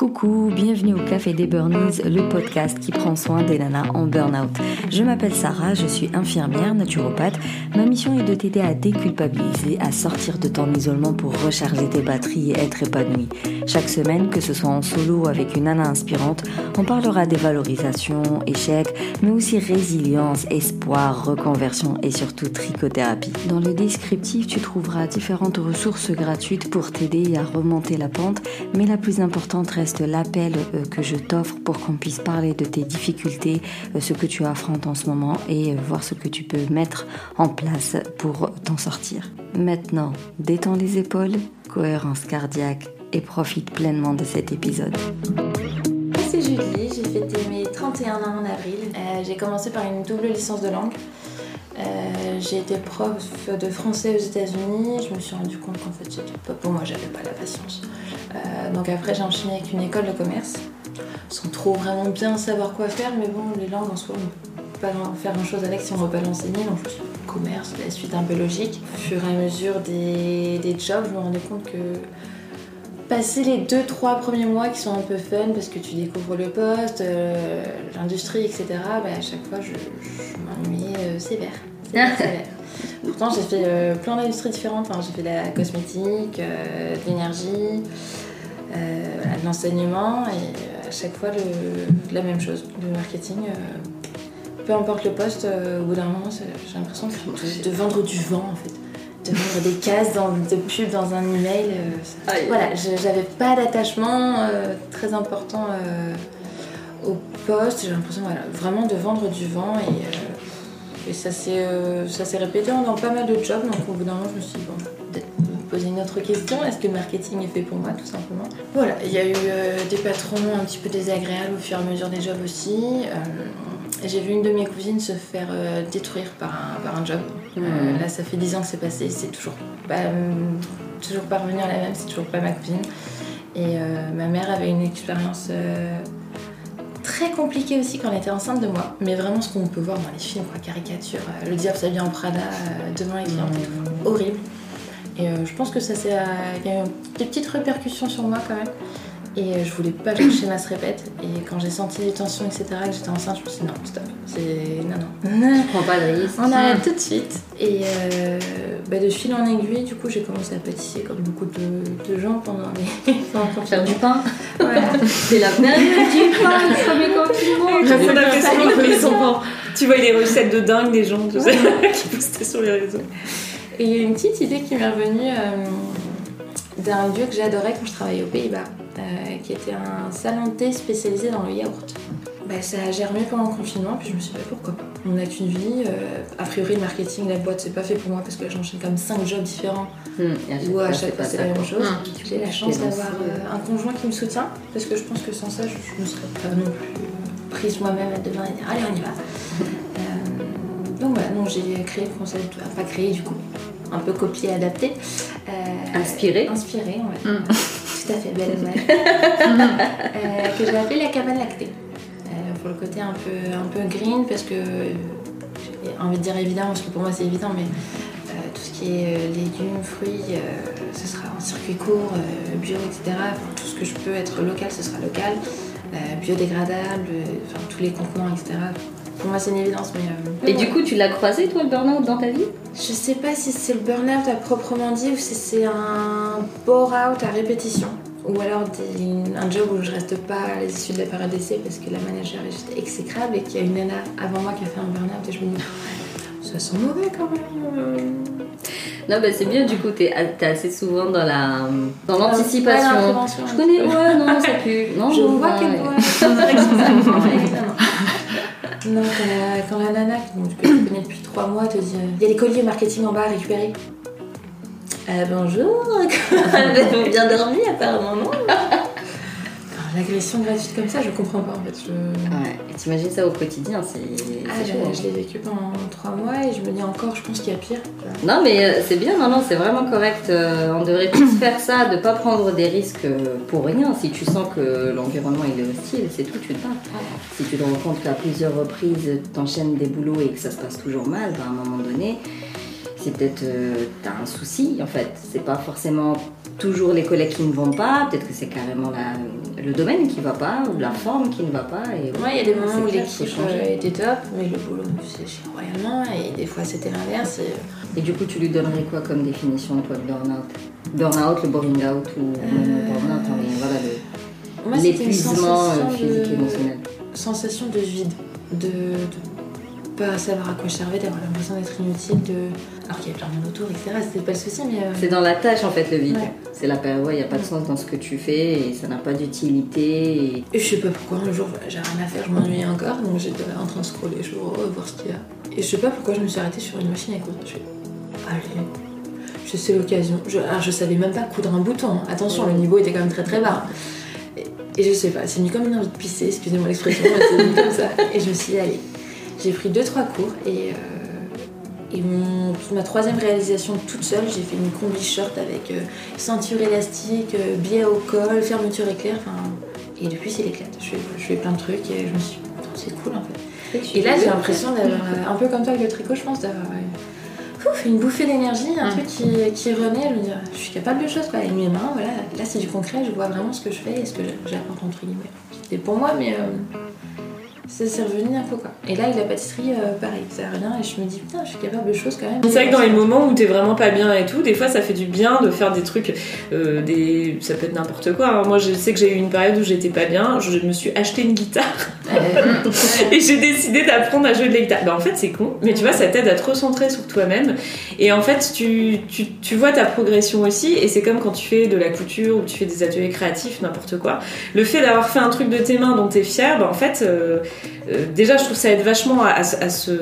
Coucou, bienvenue au Café des Burnies, le podcast qui prend soin des nanas en burn-out. Je m'appelle Sarah, je suis infirmière, naturopathe. Ma mission est de t'aider à déculpabiliser, à sortir de ton isolement pour recharger tes batteries et être épanouie. Chaque semaine, que ce soit en solo ou avec une nana inspirante, on parlera des valorisations, échecs, mais aussi résilience, espoir, reconversion et surtout trichothérapie. Dans le descriptif, tu trouveras différentes ressources gratuites pour t'aider à remonter la pente, mais la plus importante reste l'appel euh, que je t'offre pour qu'on puisse parler de tes difficultés, euh, ce que tu affrontes en ce moment et euh, voir ce que tu peux mettre en place pour t'en sortir. Maintenant, détends les épaules, cohérence cardiaque et profite pleinement de cet épisode. C'est Julie, j'ai fêté mes 31 ans en avril. j'ai commencé par une double licence de langue. J'ai été prof de français aux États-Unis. Je me suis rendu compte qu'en fait, c'était pas pour moi, j'avais pas la patience. Euh, donc après j'ai enchaîné avec une école de commerce, sans trop vraiment bien savoir quoi faire, mais bon les langues en soi on peut pas faire grand chose avec si on veut pas l'enseigner, donc je suis commerce, la suite un peu logique. Au fur et à mesure des jobs, je me rendais compte que passer les 2-3 premiers mois qui sont un peu fun parce que tu découvres le poste, euh, l'industrie, etc., bah, à chaque fois je, m'ennuyais euh, sévère. sévère. Pourtant, j'ai fait plein d'industries différentes. j'ai fait de la cosmétique, de l'énergie, euh, de l'enseignement et euh, à chaque fois la même chose, le marketing. Euh, peu importe le poste, au bout d'un moment, j'ai l'impression de, vendre du vent en fait de vendre des cases de pub dans un email. voilà, j'avais pas d'attachement très important au poste. J'ai l'impression voilà, vraiment de vendre du vent et, et ça s'est répété dans pas mal de jobs. Donc au bout d'un moment, je me suis dit, bon, poser une autre question. Est-ce que le marketing est fait pour moi, tout simplement? Voilà, il y a eu euh, des patrons un petit peu désagréables au fur et à mesure des jobs aussi. Euh, j'ai vu une de mes cousines se faire euh, détruire par un, par un job. là, ça fait 10 ans que c'est passé, c'est toujours pas, toujours pas revenu à la même, c'est toujours pas ma cousine. Et ma mère avait une expérience très compliquée aussi quand elle était enceinte de moi. Mais vraiment ce qu'on peut voir dans les films, quoi, caricature, le diable s'habille en Prada devant les clients, horrible. Et euh, je pense que ça c'est. Il y a eu des petites répercussions sur moi quand même. Et euh, je voulais pas que le schéma se répète. Et quand j'ai senti les tensions, etc., que j'étais enceinte, je me suis dit non, stop. C'est. Non, non. Je prends pas de risque. On arrête tout de suite. Et euh, bah, de fil en aiguille, du coup, j'ai commencé à pâtisser comme beaucoup de, gens pendant les. pour faire du pain. Voilà. C'est la période du pain, le confinement. J'ai l'impression que les enfants. Tu vois les recettes de dingue des gens, tu sais, qui postaient sur les réseaux. Et il y a une petite idée qui m'est revenue euh, d'un lieu que j'adorais quand je travaillais aux Pays-Bas, qui était un salon de thé spécialisé dans le yaourt. Bah, ça a germé pendant le confinement, puis je me suis dit bah, pourquoi pas. On n'a qu'une vie. Euh, a priori, le marketing, la boîte, c'est pas fait pour moi parce que j'enchaîne comme 5 jobs différents mmh, où à chaque fois c'est la même chose. Mmh. J'ai la chance d'avoir un conjoint qui me soutient parce que je pense que sans ça, je, ne serais pas non plus prise moi-même à demain et dire allez, on y va. donc voilà, donc j'ai créé le concept, enfin pas créé du coup, un peu copié, adapté. Euh, inspiré Inspiré, ouais. Mm. Tout à fait, belle euh, que j'ai appelé la cabane lactée. Euh, pour le côté un peu, un peu green, parce que j'ai envie de dire évident, parce que pour moi c'est évident, mais tout ce qui est légumes, fruits, ce sera en circuit court, bio, etc. tout ce que je peux être local, ce sera local. biodégradable, enfin, tous les contenants, etc. Pour moi, c'est une évidence. Mais, euh, Et du coup, tu l'as croisé, toi, le burn-out dans ta vie? Je sais pas si c'est le burn-out à proprement dit ou si c'est un bore-out à répétition. Ou alors un job où je reste pas à l'issue de la période d'essai parce que la manager est juste exécrable et qu'il y a une nana avant moi qui a fait un burn-out et je me dis, ça sent mauvais quand même. Non, bah c'est bien, du coup, t'es assez souvent dans la dans l'anticipation. je connais, ouais, non, ça pue. Non, je vois qu'elle voit. Non, quand la, nana que tu connais depuis trois mois te dit il y a des colliers marketing en bas à récupérer. Euh, bonjour, elle bien dormi apparemment, non? L'agression gratuite comme ça, je comprends pas en fait. Je... Ouais. Et t'imagines ça au quotidien, c'est. Ah, je, l'ai vécu pendant trois mois et je me dis encore, je pense qu'il y a pire. Non, mais euh, c'est bien, non, non, c'est vraiment correct. Euh, on devrait tous faire ça, de pas prendre des risques euh, pour rien. Si tu sens que l'environnement il est hostile, c'est tout, tu te bats. Si tu te rends compte qu'à plusieurs reprises, t'enchaînes des boulots et que ça se passe toujours mal, bah, à un moment donné c'est peut-être euh, t'as un souci en fait. C'est pas forcément toujours les collègues qui ne vont pas, peut-être que c'est carrément la- le domaine qui va pas ou la forme qui ne va pas. Et Ouais, il y a des moments où l'équipe euh, était top, mais le boulot chier royalement, et des fois c'était l'inverse. et- Et du coup, tu lui donnerais quoi comme définition toi de burn-out? Burn-out, le boring out ou le burn-out, hein, voilà, l'épuisement euh, physique et émotionnel. sensation de vide, de, de pas savoir à quoi je servais, d'avoir l'impression d'être inutile, de... alors qu'il y avait plein de monde autour, etc. C'était pas le souci, mais... euh, C'est dans la tâche en fait le vide. Ouais. C'est la période, il n'y a pas de sens dans ce que tu fais et ça n'a pas d'utilité. Et... Et je sais pas pourquoi, un jour, j'ai rien à faire, je m'ennuyais encore, donc j'étais en train de scroller, je vois, voir ce qu'il y a. Et je sais pas pourquoi je me suis arrêtée sur une machine à coudre. Je allez, je sais l'occasion. Je, alors je savais même pas coudre un bouton, hein. attention, le niveau était quand même très très bas. Et, je sais pas, c'est venu comme une envie de pisser, excusez-moi l'expression, mais c'est venu comme ça. Et je me suis dit, allez, j'ai pris 2-3 cours et. euh, et mon- ma troisième réalisation toute seule, j'ai fait une combi short avec euh, ceinture élastique, euh, biais au col, fermeture éclair, enfin, et depuis, c'est l'éclate. Je fais, je fais plein de trucs et je me suis dit, c'est cool en fait. Et là, j'ai l'impression d'avoir, un peu comme toi avec le tricot, je pense, d'avoir une bouffée d'énergie, un Mm. truc qui, qui renaît. Je me dis, je suis capable de choses, quoi. Et mes mains, voilà, là, c'est du concret, je vois vraiment ce que je fais et ce que j'apporte entre guillemets. C'était pour moi, mais euh, c'est revenu un peu, quoi. Et là, avec la pâtisserie, euh, pareil, ça revient et je me dis, putain, je suis capable de choses quand même. C'est vrai que dans les moments où t'es vraiment pas bien et tout, des fois ça fait du bien de faire des trucs, euh, des... ça peut être n'importe quoi. hein. Moi je sais que j'ai eu une période où j'étais pas bien, je me suis acheté une guitare et j'ai décidé d'apprendre à jouer de la guitare. Bah en fait c'est con, mais tu vois ça t'aide à te recentrer sur toi-même et en fait tu, tu, tu vois ta progression aussi et c'est comme quand tu fais de la couture ou tu fais des ateliers créatifs, n'importe quoi. Le fait d'avoir fait un truc de tes mains dont t'es fier, bah en fait euh, euh, déjà je trouve ça aide vachement à, à se- à se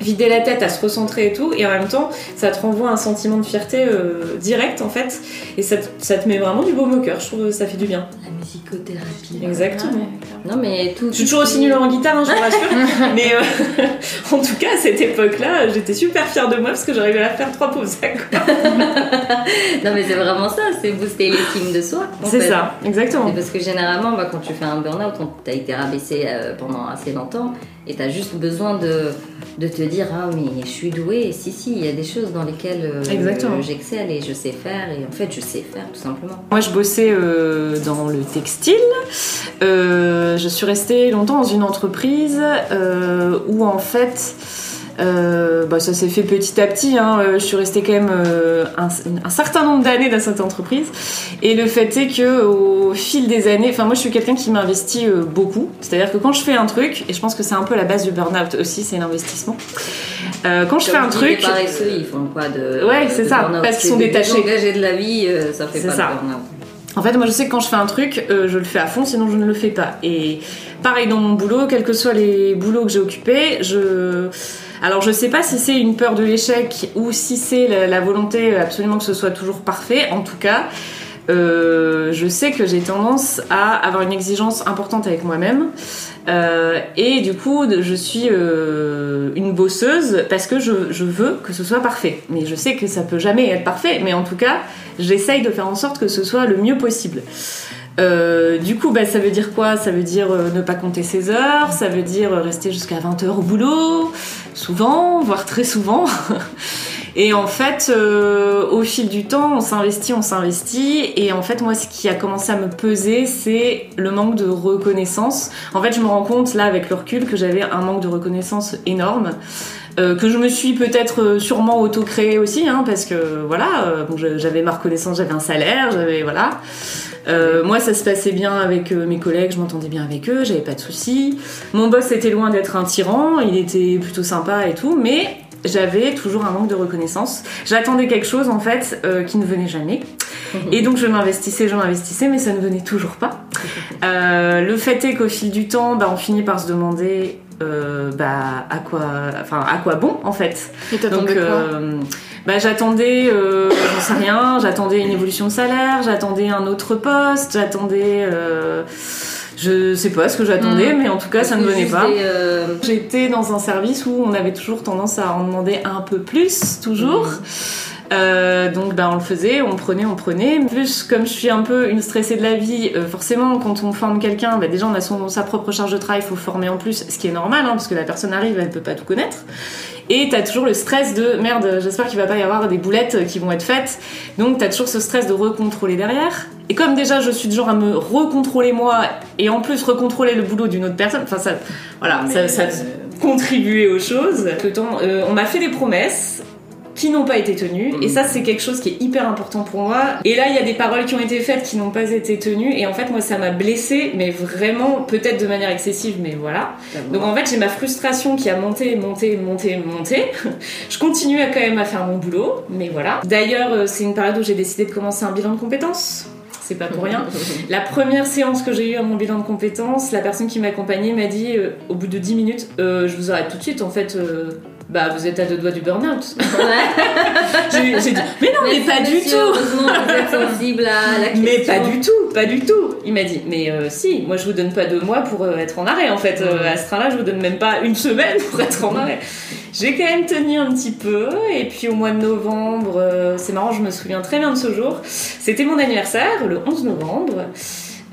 vider la tête, à se recentrer et tout, et en même temps, ça te renvoie un sentiment de fierté euh, direct en fait, et ça te, ça te met vraiment du baume au cœur, je trouve que ça fait du bien. La musicothérapie. Exactement. ouais, Non mais tout. Je suis toujours aussi nulle en guitare, hein, je vous rassure, mais euh, en tout cas, à cette époque-là, j'étais super fière de moi parce que j'arrivais à faire trois pauses. quoi. Non mais c'est vraiment ça, c'est booster l'estime de soi. C'est ça, exactement. Parce que généralement, bah, quand tu fais un burn-out, t'as été rabaissé euh, pendant assez longtemps et t'as juste besoin de, de te dire Ah, mais je suis douée. Si, si, il y a des choses dans lesquelles euh, j'excelle et je sais faire. Et en fait, je sais faire tout simplement. Moi, je bossais euh, dans le textile. Euh, je suis restée longtemps dans une entreprise euh, où, en fait, euh, bah, ça s'est fait petit à petit. hein. Je suis restée quand même euh, un, un certain nombre d'années dans cette entreprise. Et le fait est que au fil des années, enfin moi je suis quelqu'un qui m'investit euh, beaucoup. C'est-à-dire que quand je fais un truc, et je pense que c'est un peu la base du burn-out aussi, c'est l'investissement. Quand je fais un truc, Les ils font quoi de. Ouais, c'est ça, parce qu'ils sont détachés. désengager de la vie, ça fait pas ça. de burn-out. En fait, moi, je sais que quand je fais un truc, euh, je le fais à fond, sinon je ne le fais pas. Et pareil dans mon boulot, quels que soient les boulots que j'ai occupés, je. Alors, je sais pas si c'est une peur de l'échec ou si c'est la, volonté absolument que ce soit toujours parfait. En tout cas, euh, je sais que j'ai tendance à avoir une exigence importante avec moi-même. Euh, et du coup, je suis euh, une bosseuse parce que je, je veux que ce soit parfait. Mais je sais que ça peut jamais être parfait. Mais en tout cas, j'essaye de faire en sorte que ce soit le mieux possible. Euh, du coup, bah, ça veut dire quoi? Ça veut dire euh, ne pas compter ses heures, ça veut dire euh, rester jusqu'à 20 heures au boulot, souvent, voire très souvent. Et en fait, au fil du temps, on s'investit, on s'investit. Et en fait, moi, ce qui a commencé à me peser, c'est le manque de reconnaissance. En fait, je me rends compte, là, avec le recul, que j'avais un manque de reconnaissance énorme. Euh, que je me suis peut-être euh, sûrement auto-créé aussi, hein, parce que voilà, euh, bon, j'avais ma reconnaissance, j'avais un salaire, j'avais voilà. Euh, moi, ça se passait bien avec mes collègues, je m'entendais bien avec eux, j'avais pas de soucis. Mon boss était loin d'être un tyran, il était plutôt sympa et tout, mais j'avais toujours un manque de reconnaissance. J'attendais quelque chose en fait euh, qui ne venait jamais. Et donc je m'investissais, je m'investissais, mais ça ne venait toujours pas. Euh, le fait est qu'au fil du temps, bah, on finit par se demander euh, bah, à quoi, enfin à quoi bon en fait. Et Donc euh, bah, j'attendais, euh, j'en sais rien, j'attendais une évolution de salaire, j'attendais un autre poste, j'attendais, je sais pas ce que j'attendais, mais en tout cas ça ne venait pas. euh, J'étais dans un service où on avait toujours tendance à en demander un peu plus, toujours. Euh, donc bah, on le faisait, on prenait, on prenait. En plus, comme je suis un peu une stressée de la vie, euh, forcément, quand on forme quelqu'un, bah, déjà on a son, sa propre charge de travail, il faut former en plus, ce qui est normal, hein, parce que la personne arrive, elle peut pas tout connaître. Et t'as toujours le stress de merde, j'espère qu'il va pas y avoir des boulettes qui vont être faites. Donc t'as toujours ce stress de recontrôler derrière. Et comme déjà je suis du genre à me recontrôler moi et en plus recontrôler le boulot d'une autre personne, enfin ça, voilà, ça, ça contribuait aux choses. Le temps, euh, on m'a fait des promesses qui n'ont pas été tenues et ça c'est quelque chose qui est hyper important pour moi. Et là il y a des paroles qui ont été faites qui n'ont pas été tenues. Et en fait moi ça m'a blessée mais vraiment peut-être de manière excessive mais voilà. Donc en fait j'ai ma frustration qui a monté monté monté monté. Je continue à quand même à faire mon boulot mais voilà. D'ailleurs euh, c'est une période où j'ai décidé de commencer un bilan de compétences. C'est pas pour rien. La première séance que j'ai eue à mon bilan de compétences, la personne qui m'accompagnait m'a dit euh, au bout de 10 minutes, euh, je vous arrête tout de suite, en fait, euh, bah vous êtes à deux doigts du burn-out. j'ai j'ai dit, mais non, mais, pas du tout. Heureusement, vous êtes sensible à la question. Mais pas du tout, pas du tout. Il m'a dit, mais euh, si, moi je vous donne pas deux mois pour euh, être en arrêt en fait. Euh, à ce train-là, je vous donne même pas une semaine pour être en arrêt. J'ai quand même tenu un petit peu, et puis au mois de novembre, euh, c'est marrant, je me souviens très bien de ce jour. C'était mon anniversaire, le 11 novembre.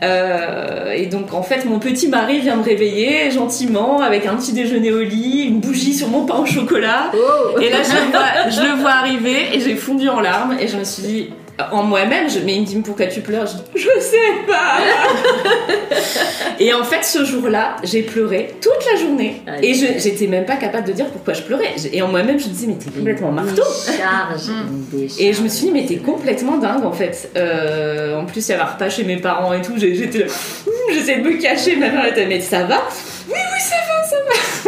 Euh, et donc en fait mon petit mari vient me réveiller gentiment avec un petit déjeuner au lit, une bougie sur mon pain au chocolat. Oh. Et là, je le vois, je le vois arriver et j'ai fondu en larmes et je me suis dit, en moi-même, je, mais il me dit pourquoi tu pleures? Je dis, je sais pas. et en fait, ce jour-là, j'ai pleuré toute la journée et je- j'étais même pas capable de dire pourquoi je pleurais. Et en moi-même, je me disais, mais t'es complètement marteau. Décharge, décharge. Et je me suis dit, mais t'es complètement dingue en fait. Euh, en plus, il y avait un repas chez mes parents et tout. J'étais j'essayais de me cacher. Ma mère était, mais ça va? Oui, oui, ça va, ça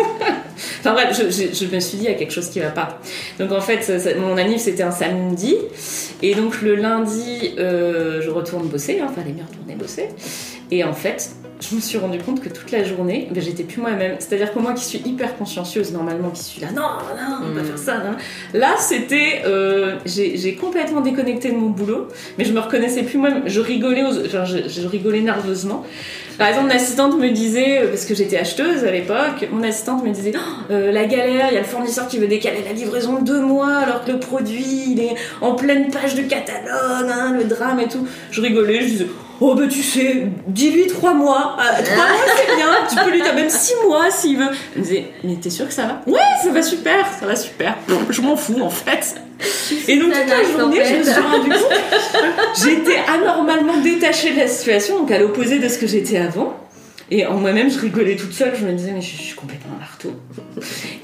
va. Enfin bref, je, me suis dit, il y a quelque chose qui va pas. Donc en fait, mon anniv c'était un samedi. Et donc le lundi, euh, je retourne bosser. Hein, fallait bien retourner bosser. Et en fait, je me suis rendu compte que toute la journée, ben, j'étais plus moi-même. C'est-à-dire que moi qui suis hyper consciencieuse normalement, qui suis là, non, non, on va Mm. faire ça. non. Là, c'était, euh, j'ai complètement déconnecté de mon boulot, mais je me reconnaissais plus moi-même. Je rigolais, aux- enfin, je, je rigolais nerveusement. Par exemple, mon assistante me disait, euh, parce que j'étais acheteuse à l'époque, mon assistante me disait, Oh, euh, la galère, il y a le fournisseur qui veut décaler la livraison de deux mois alors que le produit il est en pleine page de catalogue, hein, le drame et tout. Je rigolais, je disais, oh bah tu sais, dis-lui trois mois, Euh, trois mois c'est bien, tu peux lui dire même six mois s'il veut. Elle me disait, mais t'es sûr que ça va? Ouais, ça va super, ça va super. Je m'en fous en fait. Et donc toute la en journée, je me suis rendu compte, j'étais anormalement détachée de la situation, donc à l'opposé de ce que j'étais avant. Et en moi-même, je rigolais toute seule, je me disais, mais je suis complètement marteau.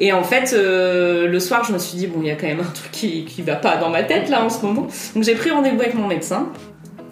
Et en fait, euh, le soir, je me suis dit, bon, il y a quand même un truc qui, qui va pas dans ma tête là en ce moment. Donc j'ai pris rendez-vous avec mon médecin.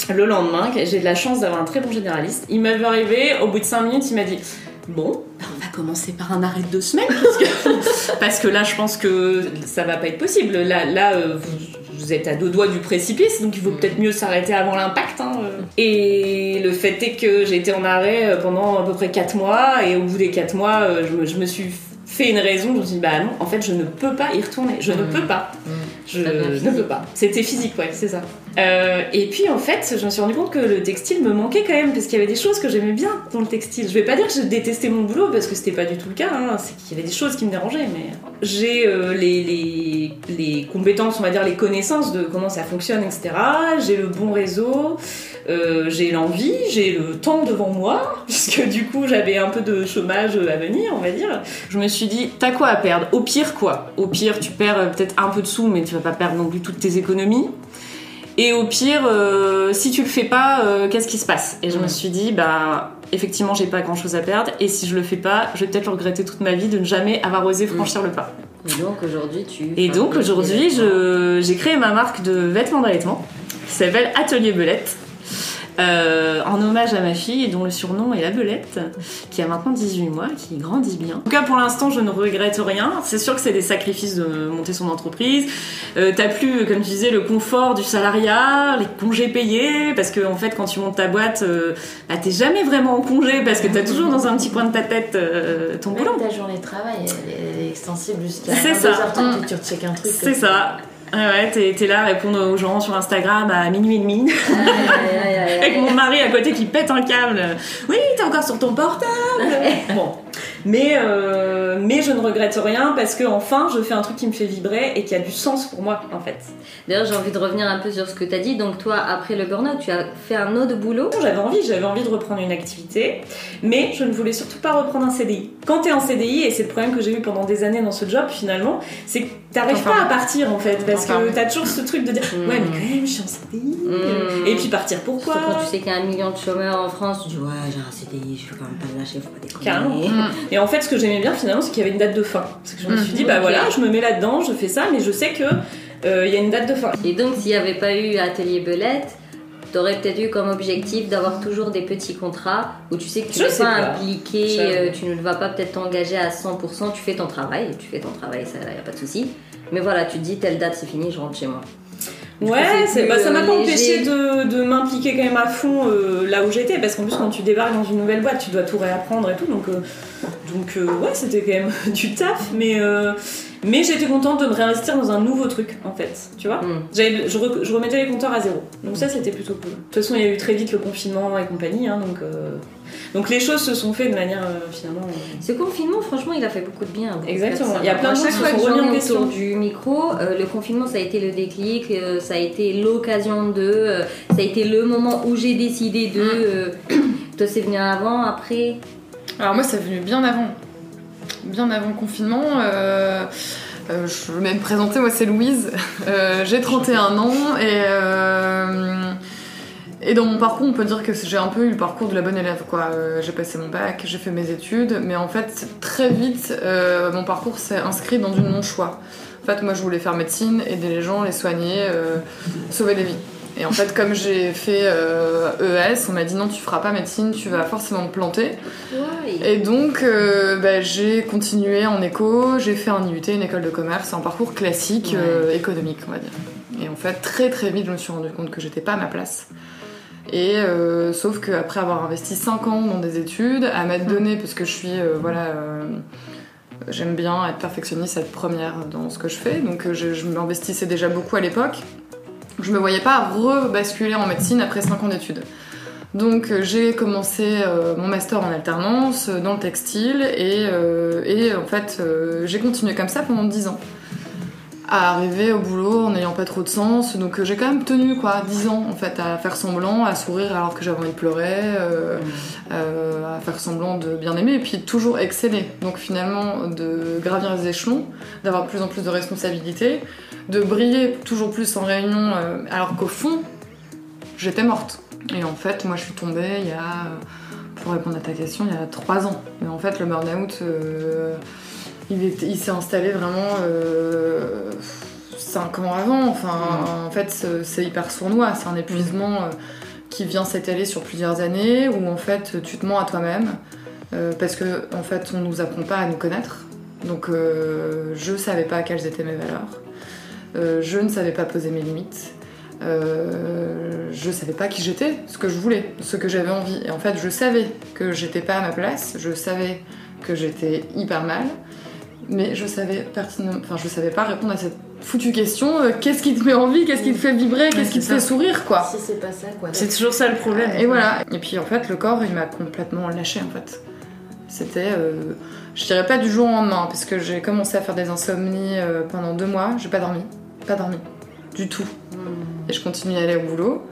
Le lendemain, j'ai de la chance d'avoir un très bon généraliste. Il m'a vu arriver, au bout de 5 minutes, il m'a dit Bon, on va commencer par un arrêt de deux semaines, parce que, parce que là, je pense que ça va pas être possible. Là, là euh, vous, vous êtes à deux doigts du précipice, donc il vaut peut-être mieux s'arrêter avant l'impact. hein. Et le fait est que j'ai été en arrêt euh, pendant à peu près 4 mois, et au bout des 4 mois, euh, je me, je me suis fait une raison, je me suis dit, bah non, en fait, je ne peux pas y retourner, je ne Mm. peux pas. Mm. Je ne peux pas. C'était physique, ouais, c'est ça. Euh, et puis en fait, je me suis rendu compte que le textile me manquait quand même, parce qu'il y avait des choses que j'aimais bien dans le textile. Je vais pas dire que je détestais mon boulot, parce que c'était pas du tout le cas, hein. c'est qu'il y avait des choses qui me dérangeaient, mais j'ai euh, les, les, les compétences, on va dire les connaissances de comment ça fonctionne, etc. J'ai le bon réseau, euh, j'ai l'envie, j'ai le temps devant moi, puisque du coup j'avais un peu de chômage à venir, on va dire. Je me suis dit, t'as quoi à perdre? Au pire, quoi? Au pire, tu perds euh, peut-être un peu de sous, mais tu vas pas perdre non plus toutes tes économies. Et au pire, euh, si tu le fais pas, euh, qu'est-ce qui se passe? Et je me Mm. suis dit, bah, effectivement, j'ai pas grand chose à perdre. Et si je le fais pas, je vais peut-être le regretter toute ma vie de ne jamais avoir osé franchir le pas. Et donc aujourd'hui, tu. Et donc aujourd'hui, je- j'ai créé ma marque de vêtements d'allaitement qui s'appelle Atelier Belette. Euh, en hommage à ma fille dont le surnom est la Belette, qui a maintenant 18 mois, qui grandit bien. En tout cas, pour l'instant, je ne regrette rien. C'est sûr que c'est des sacrifices de monter son entreprise. Euh, T'as plus, comme tu disais, le confort du salariat, les congés payés, parce que en fait, quand tu montes ta boîte, euh, bah, t'es jamais vraiment en congé parce que t'as toujours dans un petit coin de ta tête euh, ton boulot. ta journée de travail, elle est, extensible jusqu'à C'est 22 ça. heures, que tu recheckes un truc. C'est ça. Ouais, ouais, t'es t'es là à répondre aux gens sur Instagram à minuit et demi, avec mon mari à côté qui pète un câble. Oui, t'es encore sur ton portable. bon, Mais, euh, mais je ne regrette rien parce que enfin je fais un truc qui me fait vibrer et qui a du sens pour moi en fait. D'ailleurs, j'ai envie de revenir un peu sur ce que tu as dit. Donc, toi, après le burn-out, tu as fait un autre boulot? J'avais envie, j'avais envie de reprendre une activité, mais je ne voulais surtout pas reprendre un CDI. Quand tu es en CDI, et c'est le problème que j'ai eu pendant des années dans ce job finalement, c'est que t'arrives Enfin, pas à partir en fait, parce enfin. que t'as toujours ce truc de dire Mm. ouais, mais quand même, je suis en CDI. Mm. Et puis partir pourquoi? Surtout quand tu sais qu'il y a un million de chômeurs en France, tu dis ouais, j'ai un CDI, je vais quand même pas le lâcher, faut pas déconner. Et en fait, ce que j'aimais bien finalement, c'est qu'il y avait une date de fin. Parce que je me Mm. suis dit, bah voilà, je me mets là-dedans, je fais ça, mais je sais que euh, il y a une date de fin. Et donc, s'il n'y avait pas eu Atelier Belette, t'aurais peut-être eu comme objectif d'avoir toujours des petits contrats où tu sais que tu Je ne sais pas pas. impliqué, euh, tu ne vas pas peut-être t'engager à 100%, tu fais ton travail, tu fais ton travail, ça, y a pas de souci. Mais voilà, tu te dis, telle date, c'est fini, je rentre chez moi. Du coup, Ouais, plus, bah, ça m'a euh, pas empêché de, de m'impliquer quand même à fond euh, là où j'étais, parce qu'en plus quand tu débarques dans une nouvelle boîte, tu dois tout réapprendre et tout, donc, euh, donc euh, ouais, c'était quand même du taf, mais, euh, mais j'étais contente de me réinvestir dans un nouveau truc en fait, tu vois. Mm. J'avais- Je, re- je remettais les compteurs à zéro, donc ça c'était plutôt cool. De toute façon, il y a eu très vite le confinement et compagnie, hein, donc, euh, donc les choses se sont faites de manière euh, finalement. euh, Ce confinement, franchement, il a fait beaucoup de bien. beaucoup de Exactement. Il y a plein de chaque qui se sont remis en question. du micro, le confinement, ça a été le déclic, ça a été l'occasion de, ça a été le moment où j'ai décidé de. toi, c'est venu avant, après. Alors moi, ça venu bien avant. Bien avant le confinement. euh, euh, je vais même présenter, moi c'est Louise. Euh, j'ai 31 ans et, dans mon parcours, on peut dire que j'ai un peu eu le parcours de la bonne élève. quoi. J'ai passé mon bac, j'ai fait mes études, mais en fait, très vite, mon parcours s'est inscrit dans du non-choix. En fait, moi je voulais faire médecine, aider les gens, les soigner, sauver des vies. Et en fait, comme j'ai fait euh, ES, on m'a dit non, tu feras pas médecine, tu vas forcément te planter. Et donc, euh, bah, j'ai continué en éco, j'ai fait un IUT, une école de commerce, un parcours classique, Ouais. euh, économique, on va dire. Et en fait, très très vite, je me suis rendu compte que j'étais pas à ma place. Et euh, sauf qu'après avoir investi 5 ans dans des études, à m'être donné, parce que je suis, euh, voilà, euh, j'aime bien être perfectionniste, être première dans ce que je fais, donc je, je m'investissais déjà beaucoup à l'époque. Je me voyais pas rebasculer en médecine après 5 ans d'études. Donc euh, j'ai commencé euh, mon master en alternance euh, dans le textile et, en fait j'ai continué comme ça pendant 10 ans. À arriver au boulot en n'ayant pas trop de sens, donc euh, j'ai quand même tenu quoi 10 ans en fait à faire semblant, à sourire alors que j'avais envie de pleurer, euh, euh, à faire semblant de bien aimer et puis toujours exceller. Donc finalement de gravir les échelons, d'avoir de plus en plus de responsabilités, de briller toujours plus en réunion euh, alors qu'au fond j'étais morte. Et en fait, moi, je suis tombée il y a, pour répondre à ta question, il y a trois ans. Mais en fait, le burn-out, il, s'est installé vraiment euh, cinq ans avant. Enfin, en fait, c'est- hyper sournois. C'est un épuisement euh, qui vient s'étaler sur plusieurs années, où en fait, tu te mens à toi-même. euh, parce que, en fait, on nous apprend pas à nous connaître. Donc, euh, je savais pas quelles étaient mes valeurs. Euh, je ne savais pas poser mes limites. Je savais pas qui j'étais, ce que je voulais, ce que j'avais envie. Et en fait, je savais que j'étais pas à ma place, je savais que j'étais hyper mal, mais je savais pertinemment, enfin, je savais pas répondre à cette foutue question euh, qu'est-ce qui te met envie, qu'est-ce qui te fait vibrer, qu'est-ce qui te fait sourire, quoi. Si c'est pas ça, quoi. C'est toujours ça le problème. Et voilà. Et puis en fait, le corps, il m'a complètement lâché en fait. C'était, euh, je dirais pas du jour au lendemain, parce que j'ai commencé à faire des insomnies euh, pendant deux mois. J'ai pas dormi, pas dormi, du tout. Et je continue à aller au boulot.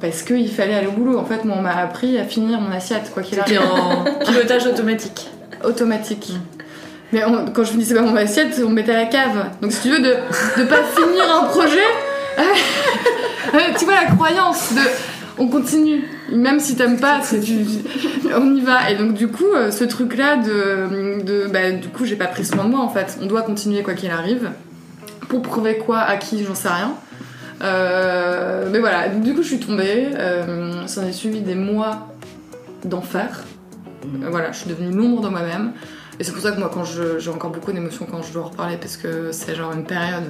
Parce qu'il fallait aller au boulot. En fait, moi, on m'a appris à finir mon assiette, quoi qu'il C'était arrive. en pilotage automatique. Automatique. Mais on- quand je finissais pas mon assiette, on me mettait à la cave. Donc, si tu veux, de, de pas finir un projet, tu vois la croyance de on continue, même si t'aimes pas, du, on y va. Et donc du coup, euh, ce truc-là de, de bah, du coup, j'ai pas pris soin de moi en fait. On doit continuer quoi qu'il arrive. Pour prouver quoi à qui, j'en sais rien. Euh, mais voilà, du coup, je suis tombée. Euh, S'en est suivi des mois d'enfer. Euh, Voilà, je suis devenue l'ombre de moi-même. Et c'est pour ça que moi, quand je- j'ai encore beaucoup d'émotions quand je dois en reparler, parce que c'est genre une période.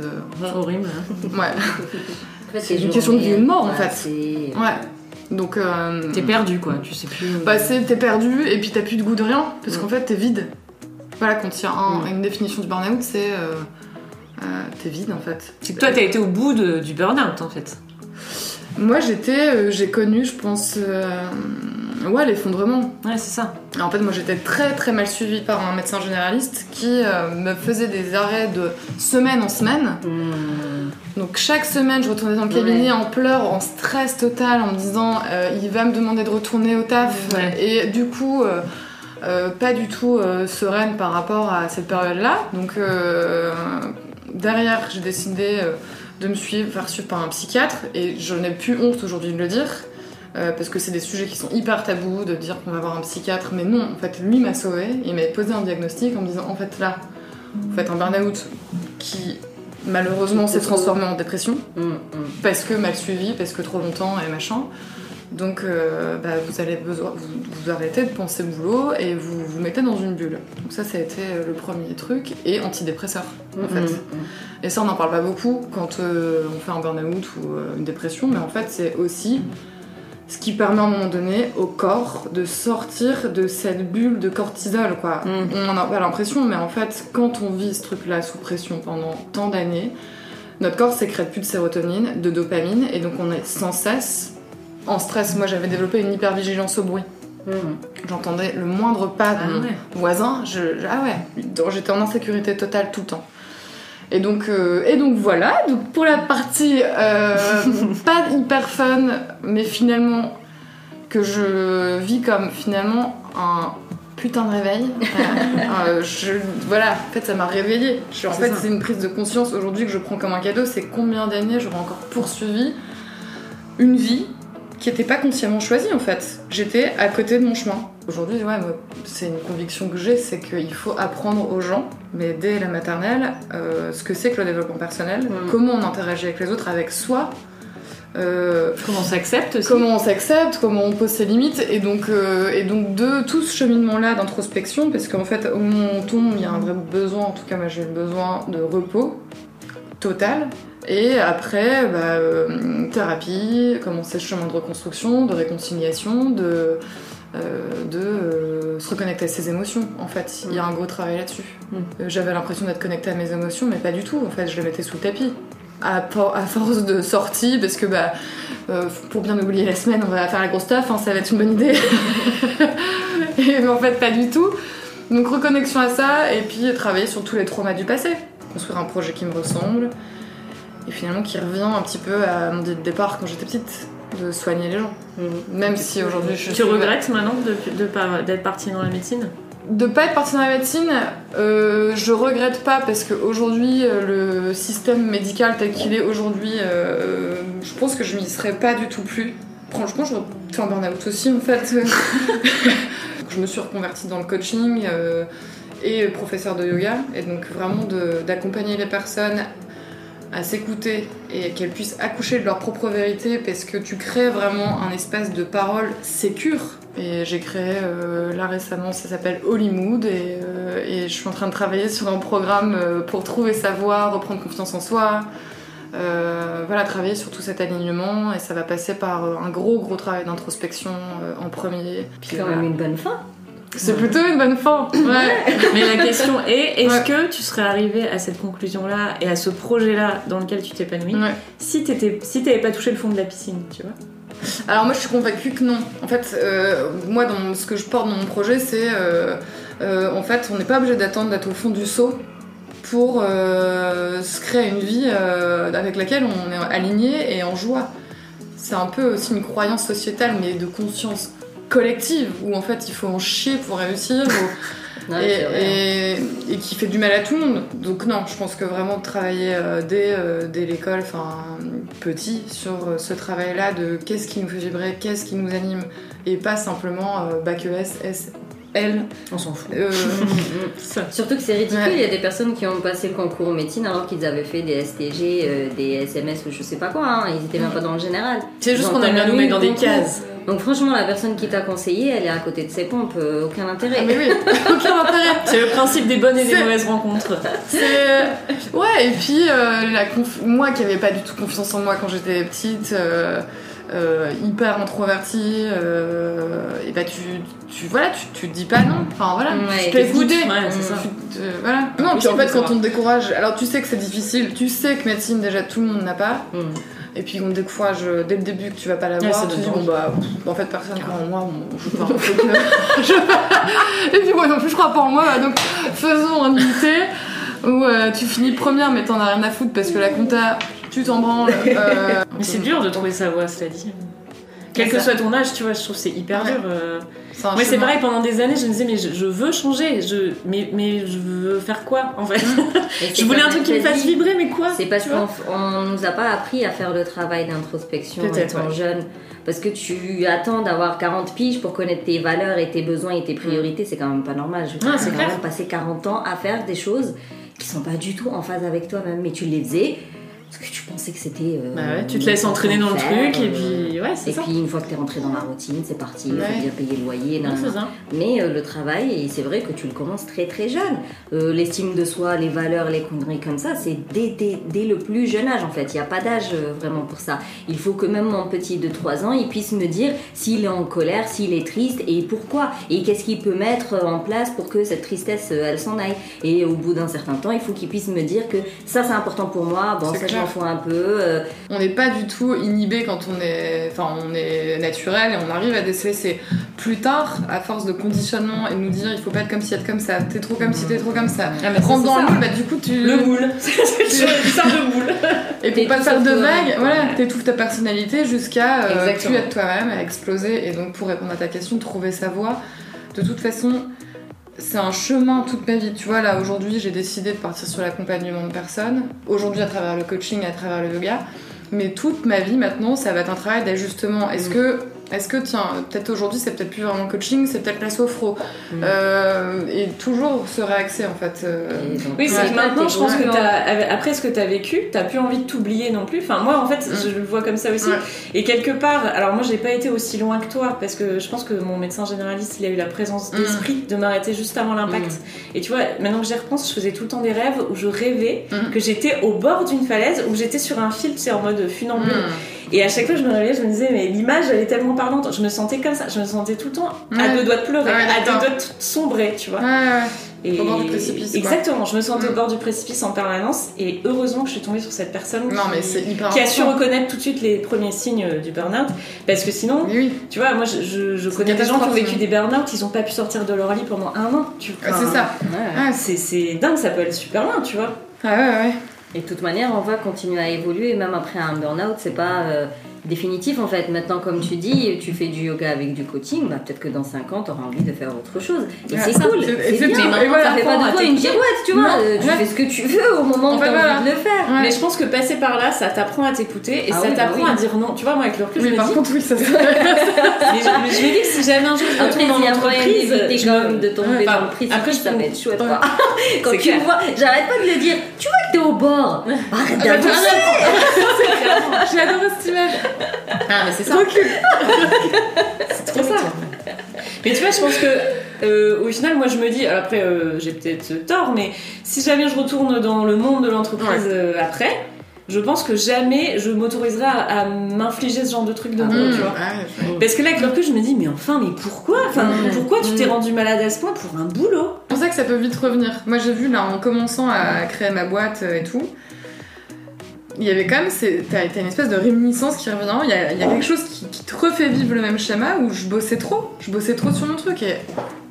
euh, Horrible. Ouais. En fait, C'est une question de vie mort, en voilà, fait. c'est- Ouais. Donc. euh, T'es perdu quoi, tu sais plus. Bah, c'est t'es perdu et puis t'as plus de goût de rien parce qu'en fait t'es vide. Voilà, quand il y a un- Mm. une définition du burn-out, c'est. euh, euh, t'es vide en fait. C'est que toi t'as été au bout de- du burn-out en fait. Moi j'étais. euh, j'ai connu, je pense. Ouais, l'effondrement. Ouais, c'est ça. En fait, moi j'étais très très mal suivie par un médecin généraliste qui euh, me faisait des arrêts de semaine en semaine. Donc chaque semaine, je retournais dans le cabinet en pleurs, en stress total, en me disant euh, il va me demander de retourner au taf. Ouais. Et du coup, euh, pas du tout sereine par rapport à cette période-là. Donc derrière, j'ai décidé de me suivre, faire suivre par un psychiatre. Et je n'ai plus honte aujourd'hui de le dire. Euh, parce que c'est des sujets qui sont hyper tabous, de dire qu'on va voir un psychiatre, mais non, en fait, lui m'a sauvé, il m'a posé un diagnostic en me disant, en fait, là, vous faites un burn-out qui malheureusement s'est transformé en dépression Mm, mm. parce que mal suivi, parce que trop longtemps et machin. Donc euh, bah, vous allez besoin, vous, vous arrêtez de penser boulot et vous vous mettez dans une bulle. Donc ça, ça a été euh, le premier truc et antidépresseur en fait. Mm, Et ça, on n'en parle pas beaucoup quand euh, on fait un burn-out ou euh, une dépression, mais en fait, c'est aussi ce qui permet à un moment donné au corps de sortir de cette bulle de cortisol, quoi. Mm. On en a pas l'impression, mais en fait, quand on vit ce truc-là sous pression pendant tant d'années, notre corps sécrète plus de sérotonine, de dopamine, et donc on est sans cesse en stress. Moi, j'avais développé une hypervigilance au bruit. mm. J'entendais le moindre pas de Ah mon ouais. voisin, je, je- ah ouais, donc j'étais en insécurité totale tout le temps. Et donc, euh, et donc voilà, donc pour la partie euh, pas hyper fun, mais finalement que je vis comme finalement un putain de réveil. Euh, je, voilà, en fait ça m'a réveillée. Je- en fait c'est une prise de conscience aujourd'hui que je prends comme un cadeau, c'est combien d'années j'aurais encore poursuivi une vie qui n'était pas consciemment choisie en fait. J'étais à côté de mon chemin. Aujourd'hui, ouais, c'est une conviction que j'ai, c'est qu'il faut apprendre aux gens, mais dès la maternelle, euh, ce que c'est que le développement personnel, Mm. comment on interagit avec les autres, avec soi, euh, Comment on s'accepte comment on s'accepte, comment on pose ses limites, et donc, euh, et donc de tout ce cheminement-là d'introspection, parce qu'en fait, au moment où on tombe, il y a un vrai besoin, en tout cas moi j'ai eu besoin de repos total, et après, bah, euh, thérapie, commencer ce chemin de reconstruction, de réconciliation, de, euh, de euh, se reconnecter à ses émotions, en fait. Il y a un gros travail là-dessus. Mm. J'avais l'impression d'être connectée à mes émotions, mais pas du tout, en fait, je les mettais sous le tapis. À, por- à force de sorties, parce que bah, pour bien oublier la semaine, on va faire la grosse taf, hein, ça va être une bonne idée. et mais en fait, pas du tout. Donc reconnexion à ça, et puis travailler sur tous les traumas du passé. Construire un projet qui me ressemble, et finalement qui revient un petit peu à mon départ quand j'étais petite, de soigner les gens. Même si aujourd'hui je Tu suis- regrettes maintenant de- de par- d'être partie dans la médecine? De pas être partie dans la médecine, euh, je regrette pas parce qu'aujourd'hui, euh, le système médical tel qu'il est aujourd'hui, euh, je pense que je m'y serais pas du tout plus. Franchement, je fais un burn-out aussi en fait. je me suis reconvertie dans le coaching euh, et professeur de yoga, et donc vraiment d'accompagner les personnes à s'écouter et qu'elles puissent accoucher de leur propre vérité parce que tu crées vraiment un espace de parole sécure. Et j'ai créé euh, là récemment, ça s'appelle Hollywood et, euh, et je suis en train de travailler sur un programme euh, pour trouver sa voix, reprendre confiance en soi. Euh, voilà, travailler sur tout cet alignement et ça va passer par un gros gros travail d'introspection en premier. C'est quand même une bonne fin. C'est plutôt une bonne fin. Ouais. Mais la question est, est-ce Ouais. que tu serais arrivé à cette conclusion-là et à ce projet-là dans lequel tu t'épanouis Ouais. si t'étais, si t'avais pas touché le fond de la piscine, tu vois? Alors moi je suis convaincue que non. En fait, euh, moi dans ce que je porte dans mon projet, c'est euh, euh, en fait on n'est pas obligé d'attendre d'être au fond du seau pour euh, se créer une vie avec laquelle on est aligné et en joie. C'est un peu aussi une croyance sociétale, mais de conscience collective, où en fait il faut en chier pour réussir, ou- Ouais, et, qui fait du mal à tout le monde. Donc non, je pense que vraiment travailler euh, dès, euh, dès l'école, enfin petit, sur euh, ce travail-là de qu'est-ce qui nous fait vibrer, qu'est-ce qui nous anime, et pas simplement bac ES, S, L. On s'en fout. euh. Surtout que c'est ridicule, Ouais. il y a des personnes qui ont passé le concours en médecine alors qu'ils avaient fait des STG, euh, des SMS ou je sais pas quoi, hein. ils étaient même pas dans le général. c'est juste qu'on aime bien nous mettre dans des concours. cases. Donc franchement, la personne qui t'a conseillé, elle est à côté de ses pompes, euh, aucun intérêt. Ah, mais oui, aucun intérêt. C'est le principe des bonnes et des mauvaises rencontres. Ouais et puis euh, la conf- moi qui avais pas du tout confiance en moi quand j'étais petite euh, euh, hyper introvertie euh, et bah tu, tu voilà tu, tu te dis pas non enfin voilà Ouais, tu te laisses t'écoutes, guider Ouais, c'est ça. Tu te- voilà non Oui, puis en fait quand on te décourage alors tu sais que c'est difficile tu sais que médecine déjà tout le monde n'a pas Mm. Et puis, on te décourage euh, dès le début que tu vas pas l'avoir. Ouais, c'est tu te dis, bon, bah, pff, en fait, personne croit en moi. Bon, je donc, euh, je- Et puis, moi non plus, je crois pas en moi. donc, faisons un unité où euh, tu finis première, mais t'en as rien à foutre parce que la compta, tu t'en branles. euh, Mais c'est dur de trouver sa voie, cela dit. Quel que soit ton âge, tu vois, je trouve que c'est hyper Ouais. dur. euh. Moi, c'est pareil, pendant des années, je me disais, mais je, je veux changer, je, mais, mais je veux faire quoi, en fait? C'est Je voulais un truc qui me fasse vibrer, mais quoi C'est parce qu'on on nous a pas appris à faire le travail d'introspection Peut-être, étant ouais. jeune. Parce que tu attends d'avoir 40 piges pour connaître tes valeurs et tes besoins et tes priorités, c'est quand même pas normal. Je veux Non, c'est clair. passé 40 ans à faire des choses qui sont pas du tout en phase avec toi-même, mais tu les faisais parce que tu pensais que c'était. euh, Bah ouais, tu te laisses entraîner dans le truc, et euh, puis, ouais, c'est Et ça. puis une fois que t'es rentré dans la routine, c'est parti, il Ouais. faut bien payer le loyer. Non, ça. Mais euh, le travail, et c'est vrai que tu le commences très très jeune. Euh, L'estime de soi, les valeurs, les conneries comme ça, c'est dès, dès, dès le plus jeune âge en fait. Il n'y a pas d'âge euh, vraiment pour ça. Il faut que même mon petit de 3 ans, il puisse me dire s'il est en colère, s'il est triste et pourquoi. Et qu'est-ce qu'il peut mettre en place pour que cette tristesse, euh, elle s'en aille. Et au bout d'un certain temps, il faut qu'il puisse me dire que ça c'est important pour moi, bon C'est ça je clair. M'en fous un peu. euh, On n'est pas du tout inhibé quand on est, enfin, on est naturel et on arrive à déceler. C'est plus tard, à force de conditionnement et de nous dire il faut pas être comme si, être comme ça, t'es trop comme si, t'es trop comme ça. Ah, Rentre dans ça. le moule, bah du coup tu. Le moule. c'est une histoire de moule. Et pour pas faire de vagues, voilà, t'étouffes ta personnalité jusqu'à euh, plus être toi-même, à exploser. Et donc pour répondre à ta question, trouver sa voie, de toute façon, c'est un chemin toute ma vie. Tu vois, là aujourd'hui, j'ai décidé de partir sur l'accompagnement de personnes. Aujourd'hui, à travers le coaching, à travers le yoga. Mais toute ma vie maintenant, ça va être un travail d'ajustement. Est-ce Mm. que, est-ce que, tiens, peut-être aujourd'hui, c'est peut-être plus vraiment le coaching, c'est peut-être la sophro. Mm. Euh, et toujours se réaxer en fait. euh, Oui, c'est que maintenant, je pense que t'as, après ce que t'as vécu, t'as plus envie de t'oublier non plus. Enfin, moi, en fait, Mm. je le vois comme ça aussi. Ouais. Et quelque part, alors moi, j'ai pas été aussi loin que toi, parce que je pense que mon médecin généraliste, il a eu la présence Mm. d'esprit de m'arrêter juste avant l'impact. Et tu vois, maintenant que j'y repense, je faisais tout le temps des rêves où je rêvais que j'étais au bord d'une falaise, où j'étais sur un fil, tu sais, en mode funambule. Et à chaque fois, je me réveillais, je me disais, mais l'image, elle est tellement parlante. Je me sentais comme ça. Je me sentais tout le temps à Ouais. deux doigts de pleurer, Ah ouais, à deux doigts de sombrer, tu vois. Et... Au bord du précipice, quoi. Exactement, je me sentais Mm. au bord du précipice en permanence. Et heureusement que je suis tombée sur cette personne Non, qui, mais c'est hyper qui a su reconnaître tout de suite les premiers signes euh, du burn-out. Parce que sinon, Oui, tu vois, moi, je, je- connais des gens qui ont vécu sinon. des burn-out, ils ont pas pu sortir de leur lit pendant un an. Tu Ouais, c'est ça. Ouais. Ah, c'est dingue, ça peut aller super loin, tu vois. Ah ouais, ouais. Et de toute manière, on va continuer à évoluer, même après un burn-out, c'est pas euh, définitif en fait. Maintenant, comme tu dis, tu fais du yoga avec du coaching, bah, peut-être que dans 5 ans, tu auras envie de faire autre chose. Et Ouais, c'est cool, c'est- bien. Maintenant, voilà, ça fait pas de toi une girouette, tu vois. Non, euh, tu ouais. fais ce que tu veux au moment En où tu as voilà. envie de le faire. Ouais. Mais je pense que passer par là, ça t'apprend à t'écouter et Ah ça oui, bah t'apprend oui. à dire non. Tu vois, moi, avec le recul, je Oui, me par dis. contre, oui, ça se mais je, mais je me dis que si jamais un jour je Après, retourne dans l'entreprise, je quand me- même de tomber dans le précipice, après, je ça va être chouette. Quand tu me vois, j'arrête pas de le dire, tu vois que t'es au bord. Arrête Ah bah, d'avancer. J'ai adoré cette image. Ah, mais c'est ça. Recule. C'est trop ça. Mais tu vois, je pense que euh, au final, moi je me dis, alors après euh, j'ai peut-être tort, mais si jamais je retourne dans le monde de l'entreprise euh, après, je pense que jamais je m'autoriserai à, à m'infliger ce genre de truc de nouveau, oui. tu vois. Parce que là, avec le recul, je me dis, mais enfin, mais pourquoi? Enfin, Mm. pourquoi tu t'es Mm. rendu malade à ce point pour un boulot? C'est pour ça que ça peut vite revenir. Moi, j'ai vu là en commençant à créer ma boîte et tout. Il y avait quand même, c'est- t'as une espèce de réminiscence qui revient. Il y a, il y a quelque chose qui, qui te refait vivre le même schéma où je bossais trop. Je bossais trop sur mon truc. Et...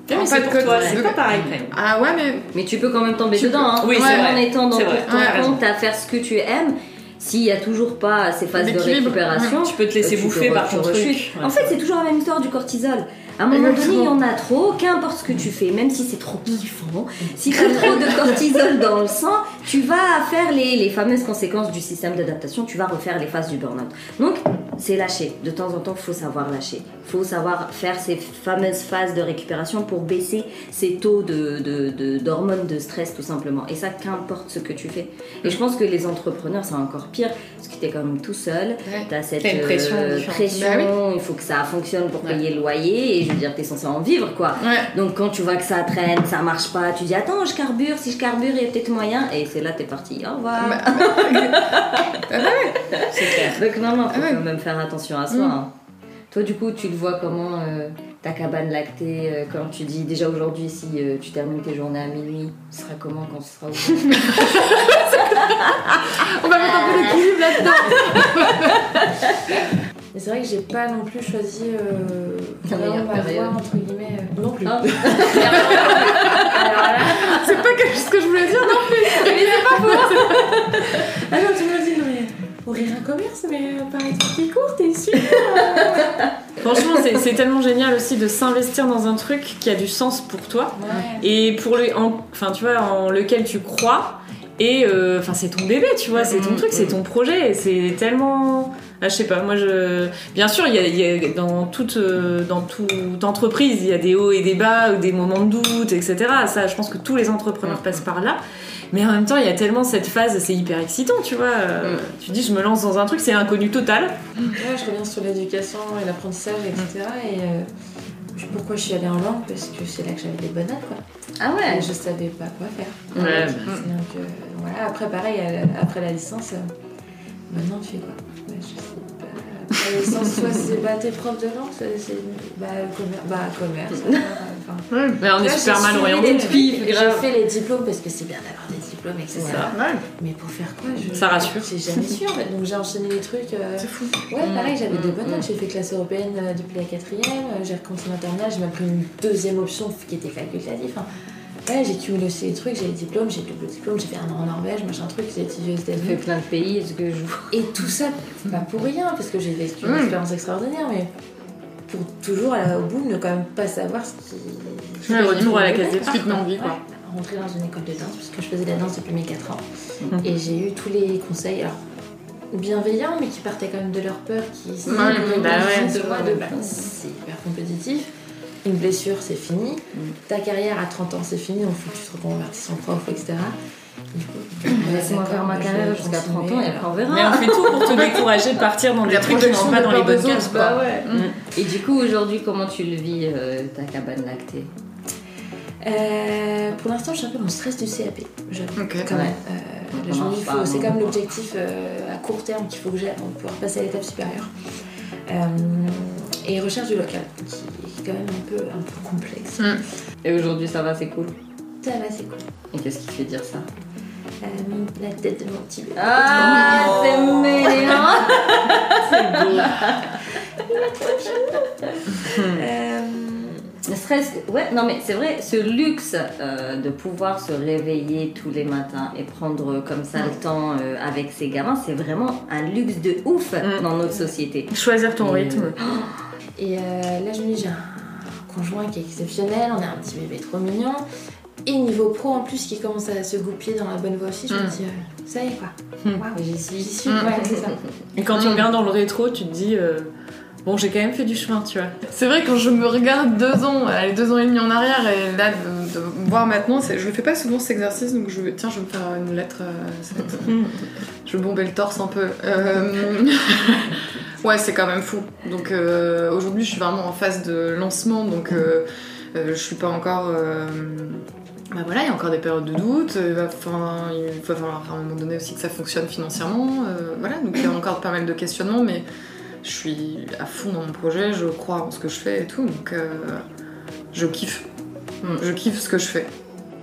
Mais En c'est fait, pour toi, c'est pas pareil quand même. Ah ouais, mais Mais tu peux quand même tomber Tu dedans. Hein. Oui, c'est en vrai. étant dans ton Ouais, t'as compte à faire ce que tu aimes, s'il y a toujours pas ces phases de récupération, Tu peux te laisser tu bouffer par ton truc. en fait, c'est toujours la même histoire du cortisol. À un moment donné, il y en a trop, qu'importe ce que tu fais, même si c'est trop kiffant, si tu as trop de cortisol dans le sang, tu vas faire les, les fameuses conséquences du système d'adaptation, tu vas refaire les phases du burn-out. Donc, c'est lâcher. De temps en temps, il faut savoir lâcher. Il faut savoir faire ces fameuses phases de récupération pour baisser ces taux de, de- de- d'hormones de stress, tout simplement. Et ça, qu'importe ce que tu fais. Et je pense que les entrepreneurs, c'est encore pire, parce que tu es quand même tout seul. Ouais. Tu as cette pression euh, pression, Bah il faut que ça fonctionne pour Ouais. payer le loyer, et je veux dire, tu es censé en vivre, quoi. ouais. Donc quand tu vois que ça traîne, ça marche pas, tu dis attends, je carbure, si je carbure, il y a peut-être moyen, et c'est là t'es parti. Au revoir. Bah, C'est clair. Donc non, non, faut Ah ouais. quand même faire attention à soi. Mm. hein. Toi, du coup, tu le vois comment euh, ta cabane lactée, euh, quand tu dis déjà aujourd'hui, si euh, tu termines tes journées à minuit, ce sera comment quand ce sera ouvert On va mettre un peu d'équilibre là-dedans. Mais c'est vrai que j'ai pas non plus choisi euh, La meilleure période. entre guillemets. euh, non plus. Ah. C'est pas que- ce que je voulais dire, non ah non, tu me dis, non mais ouvrir un commerce, mais euh, par exemple qui court, t'es sûr Franchement, c'est- tellement génial aussi de s'investir dans un truc qui a du sens pour toi Ouais. et pour le, en, enfin tu vois, en lequel tu crois. Et euh, enfin, c'est ton bébé, tu vois, c'est ton Mhm. truc, c'est ton projet. et C'est tellement, ah, je sais pas. Moi, je, bien sûr, il y a, il y a- dans toute, euh, dans toute entreprise, il y a des hauts et des bas, ou des moments de doute, etc. Ça, je pense que tous les entrepreneurs Mhm. passent par là. Mais en même temps, il y a tellement cette phase, c'est hyper excitant, tu vois. euh, Mhm. Tu dis, je me lance dans un truc, c'est inconnu total. Ouais, je reviens sur l'éducation et l'apprentissage, etc. Et euh, je- pourquoi je suis allée en langue? Parce que c'est là que j'avais des bonnes notes, quoi. Ah ouais? Et je savais pas quoi faire. Ouais, Donc euh, voilà, après pareil, euh, après la licence, euh, maintenant tu fais quoi? Bah, Je sais pas. Après la licence, soit c'est bah, t'es prof de langue, soit c'est bah, commerce. Bah, commerce. enfin, Mais on est Là, super mal orienté. J'ai fait les diplômes parce que c'est bien d'avoir des diplômes, etc. Mais pour faire quoi je... Ça rassure. J'ai jamais su en fait. Donc j'ai enchaîné les trucs. euh, C'est fou. Ouais, pareil, j'avais Mm, des bonnes mm. notes. J'ai fait classe européenne euh, depuis la quatrième. euh, J'ai continué en terminale. J'ai même pris une deuxième option qui était facultative. Ouais, j'ai cumulé aussi les trucs. J'ai les diplômes, j'ai double diplôme. J'ai fait un an en Norvège, machin truc. J'ai étudié aux J'ai fait États-Unis. plein de pays, est-ce que je Et tout ça, pas pour rien, parce que j'ai vécu une Mm. expérience extraordinaire, mais pour toujours, à la- au bout, ne quand même pas savoir ce qui. Ouais, retour à la case Ce qui te met envie, quoi. Ouais, rentrer dans une école de danse, parce que je faisais de la danse depuis mes 4 ans. Mhm. Et j'ai eu tous les conseils, alors bienveillants, mais qui partaient quand même de leur peur, qui disaient, bah ouais, de de bah, c'est hyper compétitif. Une blessure, c'est fini. Ta carrière à 30 ans, c'est fini, donc faut que tu te reconvertisses en prof, etc. Laisse-moi faire ma d'accord, carrière jusqu'à 30 ans et après on Mais verra. on fait tout pour te décourager de partir dans des trucs qui protection n'ont pas dans les bonnes cases. quoi. Bah ouais. Mm. Et du coup, aujourd'hui, comment tu le vis, euh, ta cabane lactée? Euh, pour l'instant, je suis un peu dans le stress du CAP. j'avoue, Ok. Quand Ouais. même. Euh, On c'est même l'objectif euh, à court terme qu'il faut que j'ai de pouvoir passer à l'étape supérieure. Euh, et recherche du local, qui est quand même un peu, un peu complexe. Et aujourd'hui, ça va, c'est cool? Ça va, c'est cool. Et qu'est-ce qui te fait dire ça? Euh, la tête de mon petit bébé. Ah, c'est mignon Euh, Ne serait-ce que- Ouais, non mais c'est vrai, ce luxe euh, de pouvoir se réveiller tous les matins et prendre comme ça le temps euh, avec ses gamins, c'est vraiment un luxe de ouf Mm. dans notre société. Choisir ton Et- rythme. Et euh, là, je me dis, j'ai un conjoint qui est exceptionnel, on a un petit bébé trop mignon. Et niveau pro en plus qui commence à se goupiller dans la bonne voie aussi, je me Mm. dis, euh, ça y est quoi. Mm. Waouh, j'y suis. J'y suis, Mm. ouais, c'est ça. Et quand tu regardes dans le rétro, tu te dis, euh, bon, j'ai quand même fait du chemin, tu vois. C'est vrai quand je me regarde deux ans, allez, deux ans et demi en arrière et là de, de voir maintenant, je le fais pas souvent cet exercice donc je tiens je vais me faire une lettre, euh, cette lettre. je vais bomber le torse un peu. Euh, ouais c'est quand même fou. Donc euh, aujourd'hui je suis vraiment en phase de lancement donc euh, je suis pas encore. bah voilà, il y a encore des périodes de doute, il va, enfin, il va falloir à un moment donné aussi que ça fonctionne financièrement, voilà, donc il y a encore pas mal de questionnements, mais je suis à fond dans mon projet, je crois en ce que je fais et tout, donc euh, je kiffe. Je kiffe ce que je fais.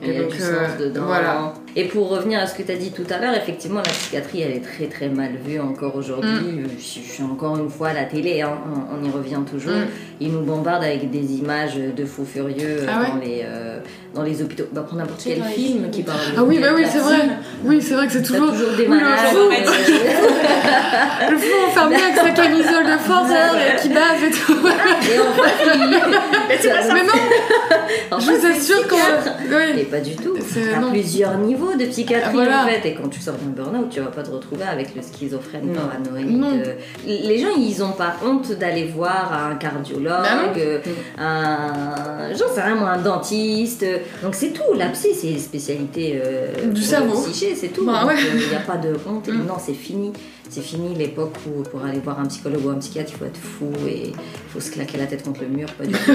A donc, euh, dedans. voilà. Et pour revenir à ce que tu as dit tout à l'heure, effectivement, la psychiatrie, elle est très très mal vue encore aujourd'hui. Mm. Euh, Je, je suis encore une fois à la télé, hein, on, on y revient toujours. Mm. Ils nous bombardent avec des images de fous furieux Ah ouais dans, les, euh, dans les hôpitaux. Bah, pour n'importe quel les film qui parle de Ah oui, bah oui, c'est vrai. Oui, c'est vrai que c'est toujours, toujours des Oui, le malades. fou. euh, le fou enfermé avec sa camisole de force et qui bave et tout. et en fait, il- Mais non, je vous assure qu'on. Et Oui. pas du tout. Non. plusieurs niveaux de psychiatrie voilà. en fait. Et quand tu sors d'un burn-out, tu vas pas te retrouver avec le schizophrène Non. paranoïde. Non. Les gens, ils ont pas honte d'aller voir un cardiologue, Bah non. euh, un. J'en sais rien, moi, un dentiste. Donc c'est tout. La psy, c'est une spécialité euh, Du cerveau. psyché, c'est tout. Bah ouais. euh, Il n'y a pas de honte. Et Mm. Non, c'est fini. C'est fini l'époque où pour aller voir un psychologue ou un psychiatre, il faut être fou et il faut se claquer la tête contre le mur. Pas du tout.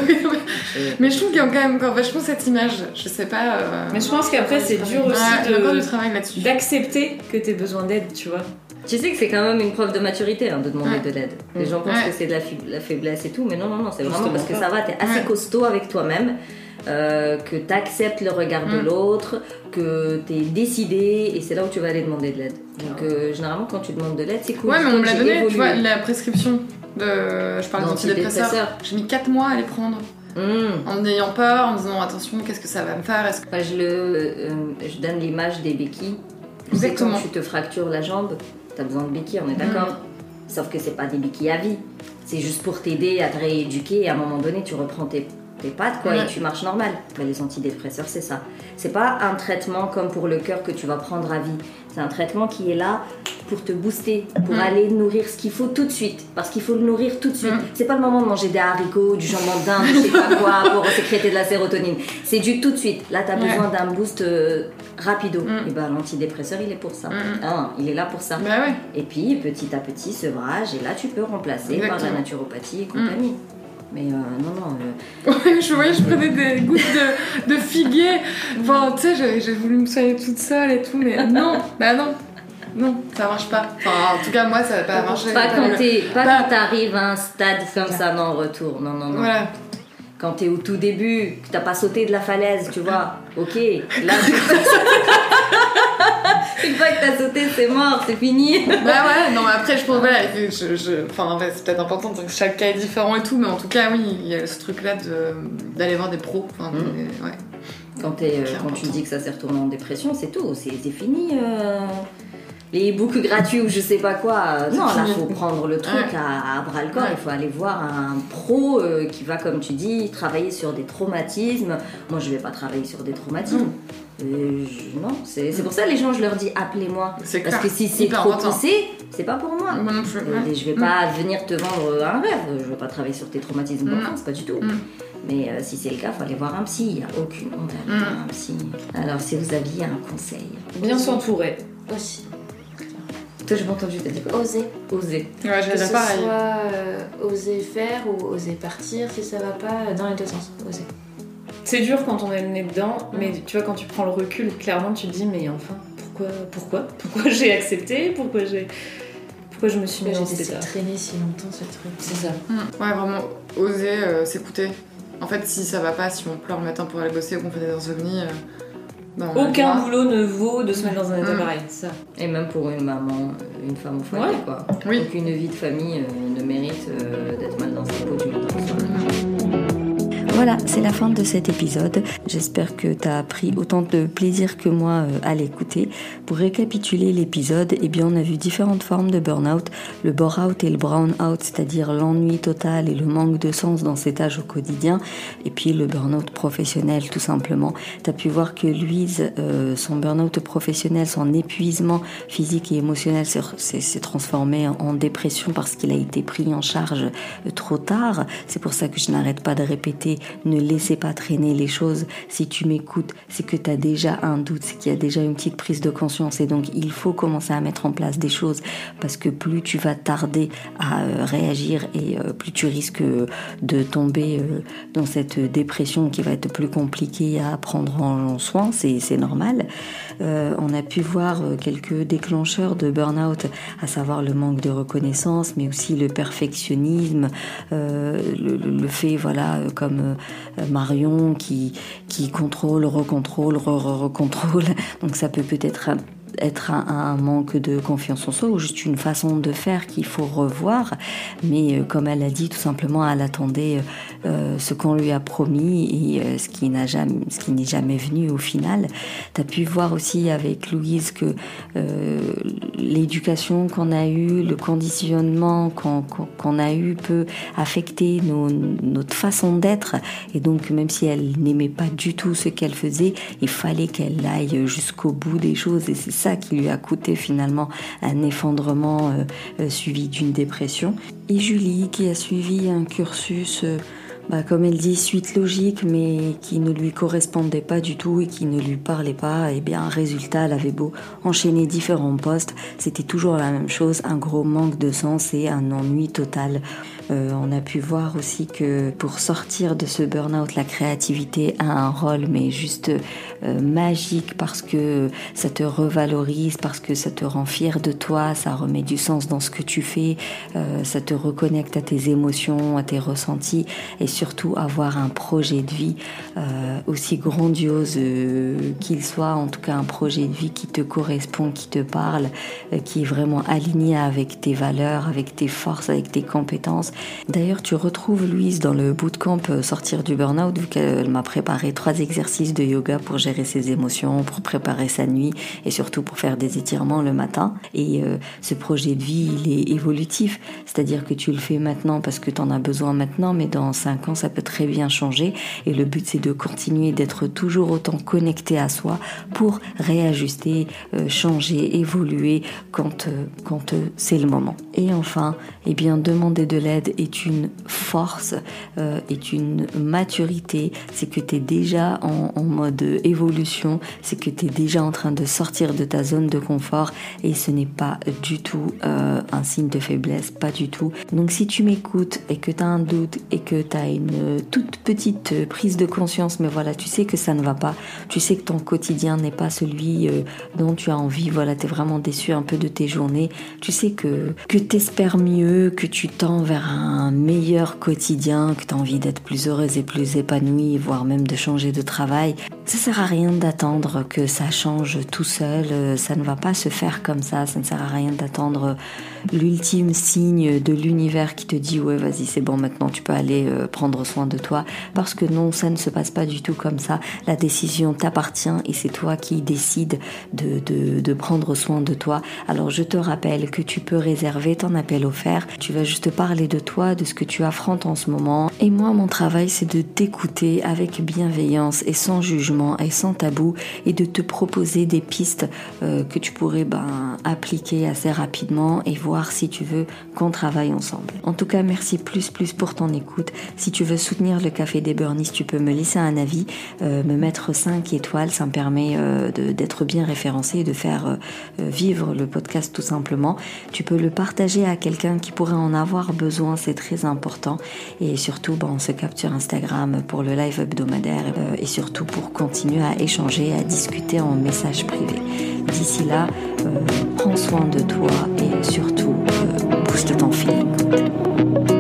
Je- Mais je trouve qu'il y a quand même encore vachement cette image. Je sais pas. euh, Mais je pense qu'après, c'est dur ouais, aussi là-dessus. d'accepter que t'aies besoin d'aide, tu vois. Tu sais que c'est quand même une preuve de maturité hein, de demander Ouais. de l'aide. Les Mm. gens pensent Ouais. que c'est de la, fi- la faiblesse et tout, mais non, non, non, c'est vraiment parce que ça va, t'es assez Ouais. costaud avec toi-même euh, que tu acceptes le regard de Mm. l'autre, que tu es décidé, et c'est là où tu vas aller demander de l'aide. Donc, euh, généralement, quand tu demandes de l'aide, c'est cool. Ouais, mais on me l'a donné, tu vois, la prescription de. Je parle d'antidépresseurs. J'ai mis 4 mois à les prendre. Mm. En ayant peur, en me disant attention, qu'est-ce que ça va me faire? Est-ce que... Enfin, je, le, euh, je donne l'image des béquilles. Exactement. quand tu te fractures la jambe, tu as besoin de béquilles, on est d'accord Sauf que c'est pas des béquilles à vie. C'est juste pour t'aider à te rééduquer et à un moment donné, tu reprends tes, tes pattes quoi, Ouais. et tu marches normal. Les antidépresseurs, c'est ça. C'est pas un traitement comme pour le cœur que tu vas prendre à vie. C'est un traitement qui est là pour te booster, pour aller nourrir ce qu'il faut tout de suite. Parce qu'il faut le nourrir tout de suite. Mm. C'est pas le moment de manger des haricots, du jambon de dinde, je sais pas quoi, pour sécréter de la sérotonine. C'est du tout de suite. Là, tu as Ouais. besoin d'un boost euh, rapido. Et ben l'antidépresseur, il est pour ça. Ah, il est là pour ça. Bah ouais. Et puis, petit à petit, sevrage, et là, tu peux remplacer par la Exactement. naturopathie et compagnie. Mais euh, non, non, euh, Ouais, je voyais, je prenais des gouttes de, de figuier. Enfin, tu sais, j'ai- voulu me soigner toute seule et tout, mais non, bah non. Non, ça marche pas. Enfin, en tout cas, moi, ça va pas marcher. pas Pas quand t'es- pas quand t'arrives à un stade comme ça, non, retour. Non, non, non. Voilà. Quand t'es au tout début, que t'as pas sauté de la falaise, tu vois. Ok, là. Une fois que t'as sauté, c'est mort, c'est fini. Bah ouais, non, mais après, je pense, voilà, je, je- enfin, ouais, c'est peut-être important, que chaque cas est différent et tout, mais en tout cas, oui, il y a ce truc-là de- d'aller voir des pros. Enfin, Mm. des- ouais. Quand, t'es, euh, quand tu dis que ça s'est retourné en dépression, c'est tout, c'est, fini. euh, Les books gratuits ou je sais pas quoi. Non, là, faut prendre le truc Ouais. à, à bras le corps. Ouais. Il faut aller voir un pro euh, qui va, comme tu dis, travailler sur des traumatismes. Moi, je vais pas travailler sur des traumatismes. Euh, je- non, c'est, c'est pour ça les gens, je leur dis appelez-moi. C'est Parce clair. que si c'est Hyper trop important. poussé, c'est pas pour moi. Moi non plus. Euh. Je vais pas venir te vendre un rêve, je vais pas travailler sur tes traumatismes Mm. d'enfance, pas du tout. Mm. Mais euh, si c'est le cas, faut aller voir un psy, il n'y a aucune honte à aller Mm. voir un psy. Alors si vous aviez un conseil. Bien s'entourer. Aussi. Toi j'ai pas entendu, t'as dit quoi? Oser. Oser. Ouais, Que j'allais ce pareil. soit euh, oser faire ou oser partir si ça va pas, euh, dans les deux sens. Oser. C'est dur quand on est le nez dedans, mais tu vois, quand tu prends le recul, clairement, tu te dis, mais enfin, pourquoi Pourquoi Pourquoi j'ai accepté Pourquoi j'ai. Pourquoi je me suis mis J'ai dans cet état traîner si longtemps ce truc. C'est ça. Mm. Ouais, vraiment, oser euh, s'écouter. En fait, si ça va pas, si on pleure le matin pour aller bosser ou qu'on fait des insomnies. euh, ben, Aucun boulot ne vaut de se mettre dans un état Mm. pareil, c'est ça. Et même pour une maman, une femme au foyer, Ouais. quoi. Oui. Aucune vie de famille euh, ne mérite euh, d'être mal dans sa peau du soir. Voilà, c'est la fin de cet épisode. J'espère que tu as pris autant de plaisir que moi euh, à l'écouter. Pour récapituler l'épisode, eh bien, on a vu différentes formes de burn-out. Le bore-out et le brown-out, c'est-à-dire l'ennui total et le manque de sens dans cet âge au quotidien. Et puis le burn-out professionnel, tout simplement. Tu as pu voir que Louise, euh, son burn-out professionnel, son épuisement physique et émotionnel s'est- transformé en- en dépression parce qu'il a été pris en charge euh, trop tard. C'est pour ça que je n'arrête pas de répéter, ne laissez pas traîner les choses. Si tu m'écoutes, c'est que tu as déjà un doute, c'est qu'il y a déjà une petite prise de conscience et donc il faut commencer à mettre en place des choses parce que plus tu vas tarder à euh, réagir et euh, plus tu risques euh, de tomber dans cette dépression qui va être plus compliquée à prendre en soin, c'est normal. On a pu voir quelques déclencheurs de burn-out, à savoir le manque de reconnaissance, mais aussi le perfectionnisme, le, le- fait, voilà, comme Marion qui, qui contrôle, recontrôle, re-recontrôle. Donc ça peut peut-être être un, manque de confiance en soi ou juste une façon de faire qu'il faut revoir. Mais euh, comme elle a dit, tout simplement, elle attendait euh, ce qu'on lui a promis et euh, ce qui n'est jamais venu au final. Tu as pu voir aussi avec Louise que euh, l'éducation qu'on a eue, le conditionnement qu'on a eu peut affecter notre façon d'être. Et donc, même si elle n'aimait pas du tout ce qu'elle faisait, il fallait qu'elle aille jusqu'au bout des choses. Ça qui lui a coûté finalement un effondrement euh, euh, suivi d'une dépression. Et Julie, qui a suivi un cursus... euh, bah, comme elle dit, suite logique, mais qui ne lui correspondait pas du tout et qui ne lui parlait pas, et bien, résultat, elle avait beau enchaîner différents postes, c'était toujours la même chose, un gros manque de sens et un ennui total. On a pu voir aussi que pour sortir de ce burn-out, la créativité a un rôle mais juste magique parce que ça te revalorise, parce que ça te rend fier de toi, ça remet du sens dans ce que tu fais, ça te reconnecte à tes émotions, à tes ressentis et surtout avoir un projet de vie aussi grandiose qu'il soit, en tout cas un projet de vie qui te correspond, qui te parle, qui est vraiment aligné avec tes valeurs, avec tes forces, avec tes compétences. D'ailleurs, tu retrouves Louise dans le bootcamp euh, Sortir du Burnout, vu qu'elle m'a préparé trois exercices de yoga pour gérer ses émotions, pour préparer sa nuit et surtout pour faire des étirements le matin. Et euh, ce projet de vie, il est évolutif, c'est-à-dire que tu le fais maintenant parce que tu en as besoin maintenant, mais dans cinq ans, ça peut très bien changer. Et le but, c'est de continuer d'être toujours autant connecté à soi pour réajuster, euh, changer, évoluer quand, quand c'est le moment. Et enfin, eh bien, demander de l'aide est une force, euh, est une maturité, c'est que tu es déjà en, mode évolution, c'est que tu es déjà en train de sortir de ta zone de confort. Et ce n'est pas du tout euh, un signe de faiblesse, pas du tout. Donc si tu m'écoutes et que tu as un doute et que tu as une toute petite prise de conscience, mais voilà, tu sais que ça ne va pas, tu sais que ton quotidien n'est pas celui euh, dont tu as envie, voilà, tu es vraiment déçu un peu de tes journées, tu sais que, que tu espères mieux, que tu tends vers un meilleur quotidien, que tu as envie d'être plus heureuse et plus épanouie, voire même de changer de travail, ça sert à rien d'attendre que ça change tout seul, ça ne va pas se faire comme ça, ça ne sert à rien d'attendre l'ultime signe de l'univers qui te dit ouais vas-y c'est bon maintenant tu peux aller euh, prendre soin de toi. Parce que non ça ne se passe pas du tout comme ça. La décision t'appartient et c'est toi qui décides de, de, de, prendre soin de toi. Alors je te rappelle que tu peux réserver ton appel offert. Tu vas juste parler de toi de ce que tu affrontes en ce moment. Et moi mon travail c'est de t'écouter avec bienveillance et sans jugement et sans tabou et de te proposer des pistes euh, que tu pourrais ben, appliquer assez rapidement et voir si tu veux qu'on travaille ensemble. En tout cas, merci plus plus pour ton écoute. Si tu veux soutenir le Café des Burnies, tu peux me laisser un avis, euh, me mettre 5 étoiles, ça me permet euh, d'être bien référencé et de faire vivre le podcast tout simplement. Tu peux le partager à quelqu'un qui pourrait en avoir besoin, c'est très important. Et surtout, bon, on se capte sur Instagram pour le live hebdomadaire et surtout pour continuer à échanger, à discuter en message privé. D'ici là, prends soin de toi et surtout booste ton feeling.